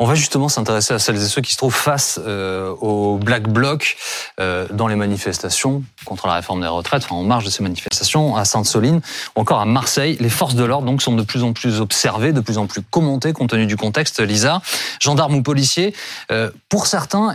On va justement s'intéresser à celles et ceux qui se trouvent face euh, au Black Bloc euh, dans les manifestations contre la réforme des retraites, enfin, en marge de ces manifestations, à Sainte-Soline ou encore à Marseille. Les forces de l'ordre donc sont de plus en plus observées, de plus en plus commentées compte tenu du contexte. Lisa, gendarmes ou policiers, euh, pour certains,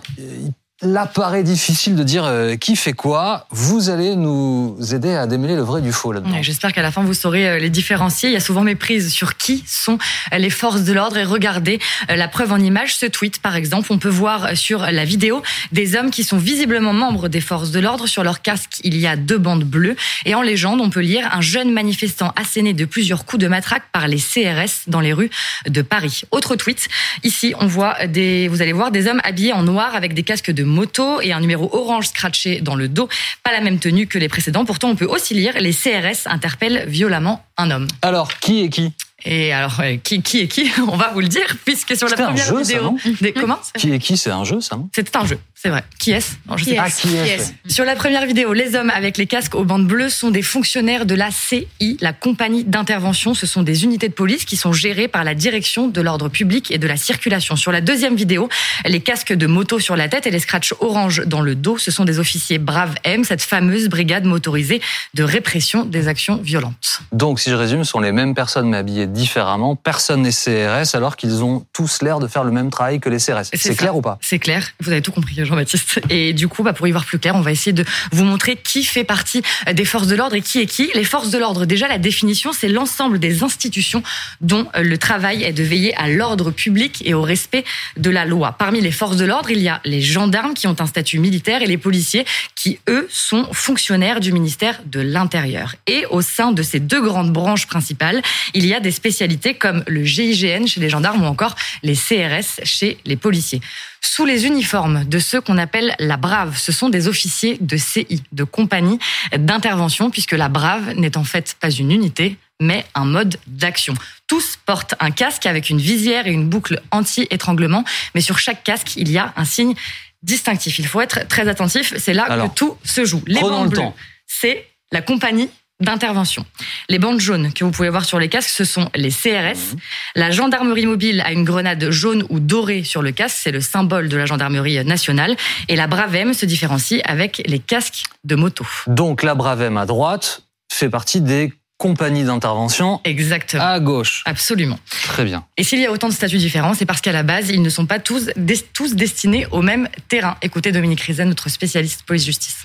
Là, paraît difficile de dire euh, qui fait quoi. Vous allez nous aider à démêler le vrai du faux là-dedans. J'espère qu'à la fin, vous saurez euh, les différencier. Il y a souvent méprise sur qui sont euh, les forces de l'ordre. Et regardez la preuve en image, ce tweet par exemple. On peut voir sur la vidéo des hommes qui sont visiblement membres des forces de l'ordre. Sur leur casque, il y a deux bandes bleues. Et en légende, on peut lire un jeune manifestant asséné de plusieurs coups de matraque par les CRS dans les rues de Paris. Autre tweet. Ici, on voit des, vous allez voir des hommes habillés en noir avec des casques de moto et un numéro orange scratché dans le dos. Pas la même tenue que les précédents. Pourtant, on peut aussi lire les CRS interpellent violemment un homme. Alors, qui est qui? Et alors, euh, qui, qui est qui On va vous le dire, puisque sur la première jeu, vidéo. des, comment? Qui est qui C'est un jeu, ça, non? C'était un jeu, c'est vrai. Qui est-ce? Je sais pas. qui est Sur la première vidéo, les hommes avec les casques aux bandes bleues sont des fonctionnaires de la CI, la compagnie d'intervention. Ce sont des unités de police qui sont gérées par la direction de l'ordre public et de la circulation. Sur la deuxième vidéo, les casques de moto sur la tête et les scratchs orange dans le dos, ce sont des officiers Brave M, cette fameuse brigade motorisée de répression des actions violentes. Donc, si je résume, ce sont les mêmes personnes mais habillées différemment. Personne n'est CRS alors qu'ils ont tous l'air de faire le même travail que les CRS. C'est clair ou pas? C'est clair. Vous avez tout compris, Jean-Baptiste. Et du coup, bah, pour y voir plus clair, on va essayer de vous montrer qui fait partie des forces de l'ordre et qui est qui. Les forces de l'ordre, déjà, la définition, c'est l'ensemble des institutions dont le travail est de veiller à l'ordre public et au respect de la loi. Parmi les forces de l'ordre, il y a les gendarmes qui ont un statut militaire et les policiers qui, eux, sont fonctionnaires du ministère de l'Intérieur. Et au sein de ces deux grandes branches principales, il y a des spécialités comme le GIGN chez les gendarmes ou encore les CRS chez les policiers. Sous les uniformes de ceux qu'on appelle la Brave, ce sont des officiers de CI, de compagnie d'intervention, puisque la Brave n'est en fait pas une unité, mais un mode d'action. Tous portent un casque avec une visière et une boucle anti-étranglement, mais sur chaque casque, il y a un signe distinctif. Il faut être très attentif, c'est là que tout se joue. Les bandes bleues, c'est la compagnie d'intervention. Les bandes jaunes que vous pouvez voir sur les casques, ce sont les CRS. Mhm. La gendarmerie mobile a une grenade jaune ou dorée sur le casque, c'est le symbole de la gendarmerie nationale. Et la Bravem se différencie avec les casques de moto. Donc la Bravem à droite fait partie des compagnies d'intervention. Exactement. À gauche. Absolument. Très bien. Et s'il y a autant de statuts différents, c'est parce qu'à la base, ils ne sont pas tous, tous destinés au même terrain. Écoutez Dominique Rizet, notre spécialiste police-justice.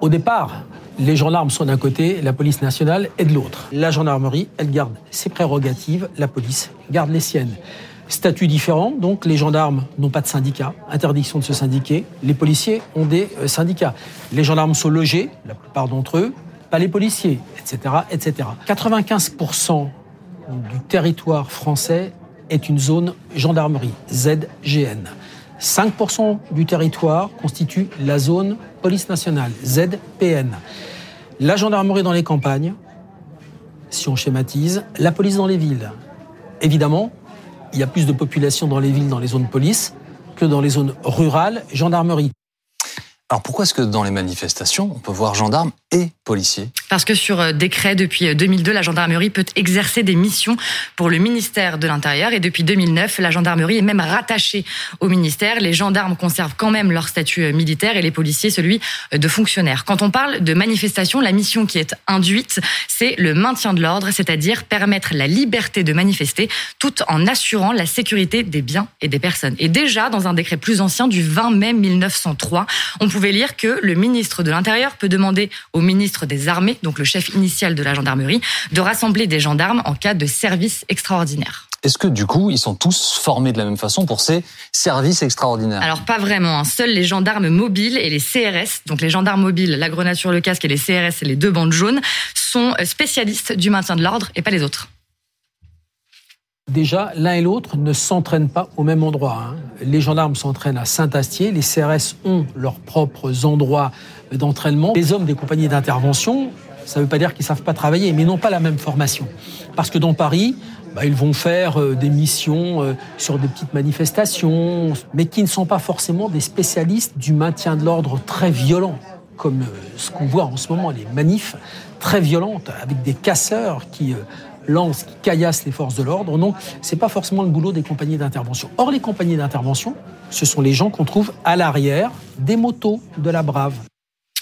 Au départ, les gendarmes sont d'un côté, la police nationale est de l'autre. La gendarmerie, elle garde ses prérogatives, la police garde les siennes. Statut différent, donc les gendarmes n'ont pas de syndicat, interdiction de se syndiquer. Les policiers ont des euh, syndicats. Les gendarmes sont logés, la plupart d'entre eux, pas les policiers, etc., etc. 95% du territoire français est une zone gendarmerie, ZGN. 5% du territoire constitue la zone police nationale, ZPN. La gendarmerie dans les campagnes, si on schématise, la police dans les villes. Évidemment, il y a plus de population dans les villes, dans les zones police, que dans les zones rurales, gendarmerie. Alors pourquoi est-ce que dans les manifestations, on peut voir gendarmes et policiers? Parce que sur euh, décret depuis 2002, euh, la gendarmerie peut exercer des missions pour le ministère de l'Intérieur et depuis 2009, la gendarmerie est même rattachée au ministère. Les gendarmes conservent quand même leur statut euh, militaire et les policiers celui de fonctionnaire. Quand on parle de manifestation, la mission qui est induite, c'est le maintien de l'ordre, c'est-à-dire permettre la liberté de manifester tout en assurant la sécurité des biens et des personnes. Et déjà, dans un décret plus ancien du 20 mai 1903, on pouvez lire que le ministre de l'Intérieur peut demander au ministre des Armées, donc le chef initial de la gendarmerie, de rassembler des gendarmes en cas de service extraordinaire. Est-ce que du coup, ils sont tous formés de la même façon pour ces services extraordinaires? Alors pas vraiment. Hein. Seuls les gendarmes mobiles et les CRS, donc les gendarmes mobiles, la grenade sur le casque et les CRS et les deux bandes jaunes, sont spécialistes du maintien de l'ordre et pas les autres. Déjà, l'un et l'autre ne s'entraînent pas au même endroit. Hein. Les gendarmes s'entraînent à Saint-Astier, les CRS ont leurs propres endroits d'entraînement. Les hommes des compagnies d'intervention, ça ne veut pas dire qu'ils ne savent pas travailler, mais n'ont pas la même formation. Parce que dans Paris, bah, ils vont faire euh, des missions euh, sur des petites manifestations, mais qui ne sont pas forcément des spécialistes du maintien de l'ordre très violent, comme euh, ce qu'on voit en ce moment, les manifs très violentes, avec des casseurs qui lancent, qui caillassent les forces de l'ordre. Donc, c'est pas forcément le boulot des compagnies d'intervention. Or, les compagnies d'intervention, ce sont les gens qu'on trouve à l'arrière des motos de la Brave.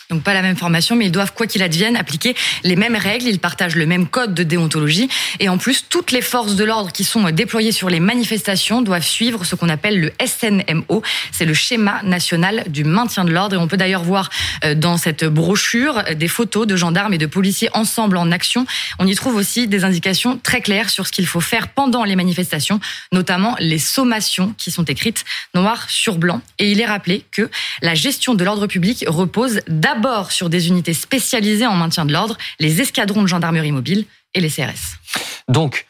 Donc pas la même formation, mais ils doivent, quoi qu'il advienne, appliquer les mêmes règles, ils partagent le même code de déontologie. Et en plus, toutes les forces de l'ordre qui sont déployées sur les manifestations doivent suivre ce qu'on appelle le SNMO. C'est le schéma national du maintien de l'ordre. Et on peut d'ailleurs voir euh, dans cette brochure des photos de gendarmes et de policiers ensemble en action. On y trouve aussi des indications très claires sur ce qu'il faut faire pendant les manifestations, notamment les sommations qui sont écrites noir sur blanc. Et il est rappelé que la gestion de l'ordre public repose d'abord d'abord sur des unités spécialisées en maintien de l'ordre, les escadrons de gendarmerie mobile et les CRS. Donc,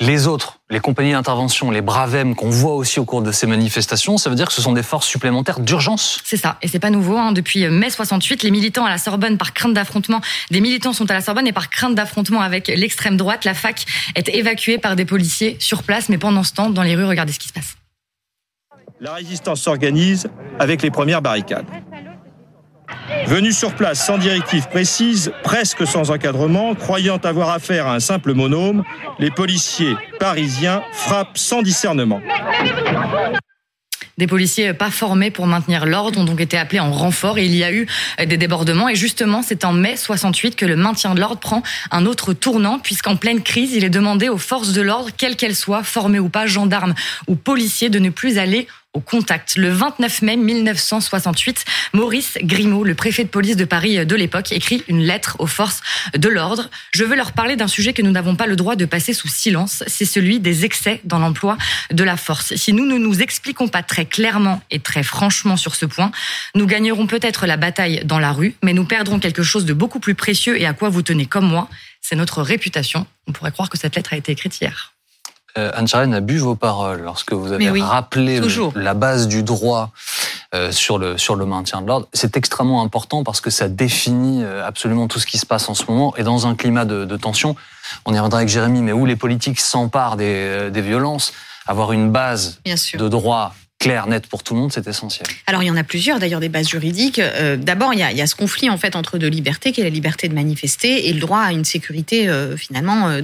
les autres, les compagnies d'intervention, les Bravem qu'on voit aussi au cours de ces manifestations, ça veut dire que ce sont des forces supplémentaires d'urgence C'est ça, et c'est pas nouveau. Hein. Depuis mai 68, les militants à la Sorbonne, par crainte d'affrontement, des militants sont à la Sorbonne et par crainte d'affrontement avec l'extrême droite, la fac est évacuée par des policiers sur place, mais pendant ce temps, dans les rues, regardez ce qui se passe. La résistance s'organise avec les premières barricades. Venus sur place sans directive précise, presque sans encadrement, croyant avoir affaire à un simple monôme, les policiers parisiens frappent sans discernement. Des policiers pas formés pour maintenir l'ordre ont donc été appelés en renfort et il y a eu des débordements. Et justement, c'est en mai 68 que le maintien de l'ordre prend un autre tournant puisqu'en pleine crise, il est demandé aux forces de l'ordre, quelles qu'elles soient, formées ou pas, gendarmes ou policiers, de ne plus aller au contact. Le 29 mai 1968, Maurice Grimaud, le préfet de police de Paris de l'époque, écrit une lettre aux forces de l'ordre. Je veux leur parler d'un sujet que nous n'avons pas le droit de passer sous silence, c'est celui des excès dans l'emploi de la force. Si nous ne nous expliquons pas très clairement et très franchement sur ce point, nous gagnerons peut-être la bataille dans la rue, mais nous perdrons quelque chose de beaucoup plus précieux et à quoi vous tenez comme moi, c'est notre réputation. On pourrait croire que cette lettre a été écrite hier. Euh, Anne-Charlène a bu vos paroles lorsque vous avez rappelé la base du droit euh, sur, le, sur le maintien de l'ordre. C'est extrêmement important parce que ça définit euh, absolument tout ce qui se passe en ce moment. Et dans un climat de, de tension, on y reviendra avec Jérémy, mais où les politiques s'emparent des, des violences, avoir une base de droit clair, net pour tout le monde, c'est essentiel. Alors il y en a plusieurs, d'ailleurs des bases juridiques. D'abord, il, il y, a, ce conflit en fait entre deux libertés, qui est la liberté de manifester et le droit à une sécurité finalement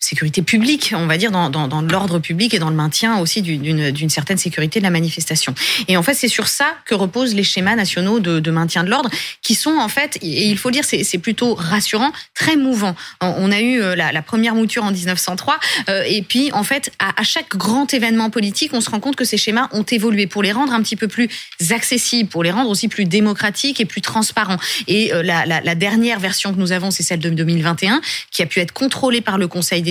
sécurité publique, on va dire, dans, dans, l'ordre public et dans le maintien aussi d'une certaine sécurité de la manifestation. Et en fait, c'est sur ça que reposent les schémas nationaux de, de maintien de l'ordre, qui sont en fait, et il faut dire, c'est plutôt rassurant, très mouvant. On a eu euh, la, la première mouture en 1903, euh, et puis en fait, à, à, chaque grand événement politique, on se rend compte que ces schémas ont évolué pour les rendre un petit peu plus accessibles, pour les rendre aussi plus démocratiques et plus transparents. Et euh, la, la, la dernière version que nous avons, c'est celle de 2021, qui a pu être contrôlée par le Conseil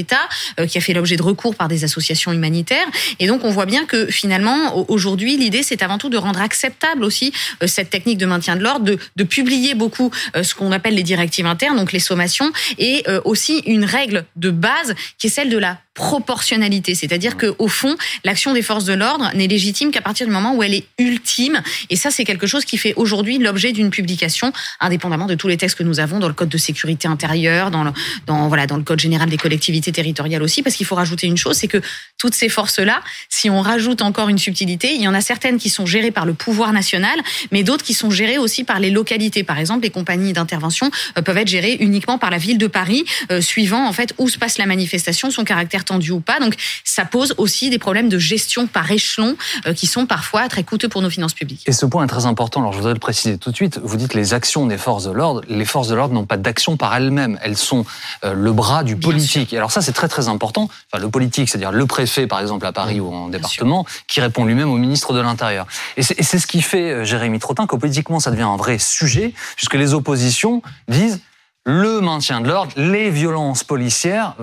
euh, qui a fait l'objet de recours par des associations humanitaires. Et donc on voit bien que finalement, aujourd'hui, l'idée, c'est avant tout de rendre acceptable aussi euh, cette technique de maintien de l'ordre, de, de, publier beaucoup euh, ce qu'on appelle les directives internes, donc les sommations, et aussi une règle de base qui est celle de la proportionnalité, c'est-à-dire que au fond, l'action des forces de l'ordre n'est légitime qu'à partir du moment où elle est ultime. Et ça, c'est quelque chose qui fait aujourd'hui l'objet d'une publication, indépendamment de tous les textes que nous avons dans le code de sécurité intérieure, dans le, dans voilà, dans le code général des collectivités territoriales aussi, parce qu'il faut rajouter une chose, c'est que toutes ces forces-là, si on rajoute encore une subtilité, il y en a certaines qui sont gérées par le pouvoir national, mais d'autres qui sont gérées aussi par les localités. Par exemple, les compagnies d'intervention euh, peuvent être gérées uniquement par la ville de Paris, euh, suivant en fait où se passe la manifestation, son caractère tendu ou pas. Donc ça pose aussi des problèmes de gestion par échelon euh, qui sont parfois très coûteux pour nos finances publiques. Et ce point est très important. Alors je voudrais le préciser tout de suite. Vous dites les actions des forces de l'ordre. Les forces de l'ordre n'ont pas d'action par elles-mêmes. Elles sont euh, le bras du politique. Et alors ça c'est très très important. Enfin le politique, c'est-à-dire le préfet par exemple à Paris ou en département, qui répond lui-même au ministre de l'Intérieur. Et c'est ce qui fait euh, Jérémy Trottin que politiquement ça devient un vrai sujet, puisque les oppositions disent le maintien de l'ordre, les violences policières,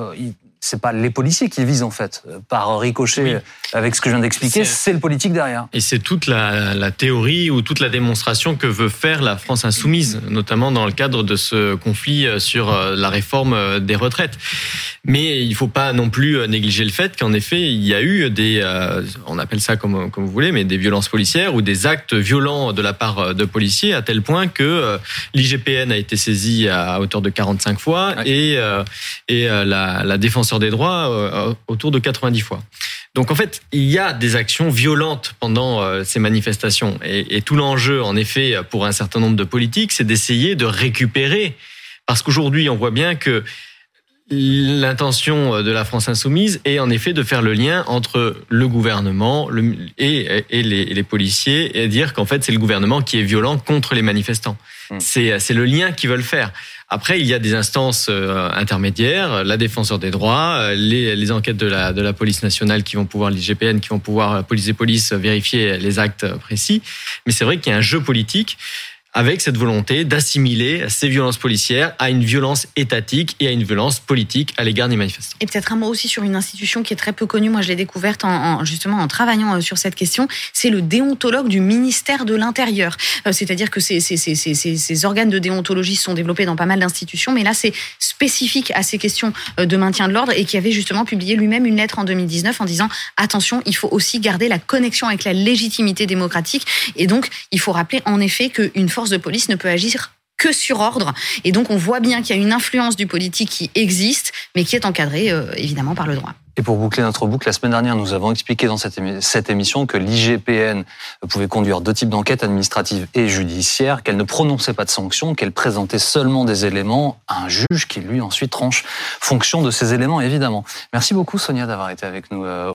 c'est pas les policiers qui visent en fait euh, par ricochet avec ce que je viens d'expliquer, c'est le politique derrière. Et c'est toute la, la, théorie ou toute la démonstration que veut faire la France insoumise, notamment dans le cadre de ce conflit euh, sur euh, la réforme des retraites. Mais il faut pas non plus négliger le fait qu'en effet, il y a eu des, on appelle ça comme, comme vous voulez, mais des violences policières ou des actes violents de la part de policiers à tel point que l'IGPN a été saisi à hauteur de 45 fois et, et la, la défense des droits euh, autour de 90 fois. Donc en fait, il y a des actions violentes pendant euh, ces manifestations. Et tout l'enjeu, en effet, pour un certain nombre de politiques, c'est d'essayer de récupérer. Parce qu'aujourd'hui, on voit bien que L'intention de la France insoumise est en effet de faire le lien entre le gouvernement et, les, policiers et dire qu'en fait c'est le gouvernement qui est violent contre les manifestants. Hmm. C'est le lien qu'ils veulent faire. Après, il y a des instances euh, intermédiaires, la défenseur des droits, euh, les, enquêtes de la, de la police nationale qui vont pouvoir, l'IGPN qui vont pouvoir, police et police, vérifier les actes précis. Mais c'est vrai qu'il y a un jeu politique avec cette volonté d'assimiler ces violences policières à une violence étatique et à une violence politique à l'égard des manifestants. Et peut-être un mot aussi sur une institution qui est très peu connue. Moi, je l'ai découverte en, justement en travaillant euh, sur cette question. C'est le déontologue du ministère de l'Intérieur. Euh, c'est-à-dire que ces, ces, ces, ces, organes de déontologie sont développés dans pas mal d'institutions, mais là, c'est spécifique à ces questions euh, de maintien de l'ordre et qui avait justement publié lui-même une lettre en 2019 en disant attention, il faut aussi garder la connexion avec la légitimité démocratique. Et donc, il faut rappeler en effet qu'une force de police ne peut agir que sur ordre. Et donc on voit bien qu'il y a une influence du politique qui existe, mais qui est encadrée euh, évidemment par le droit. Et pour boucler notre boucle, la semaine dernière, nous avons expliqué dans cette, cette émission que l'IGPN pouvait conduire deux types d'enquêtes administratives et judiciaires, qu'elle ne prononçait pas de sanctions, qu'elle présentait seulement des éléments à un juge qui, lui, ensuite tranche fonction de ces éléments, évidemment. Merci beaucoup, Sonia, d'avoir été avec nous. Euh,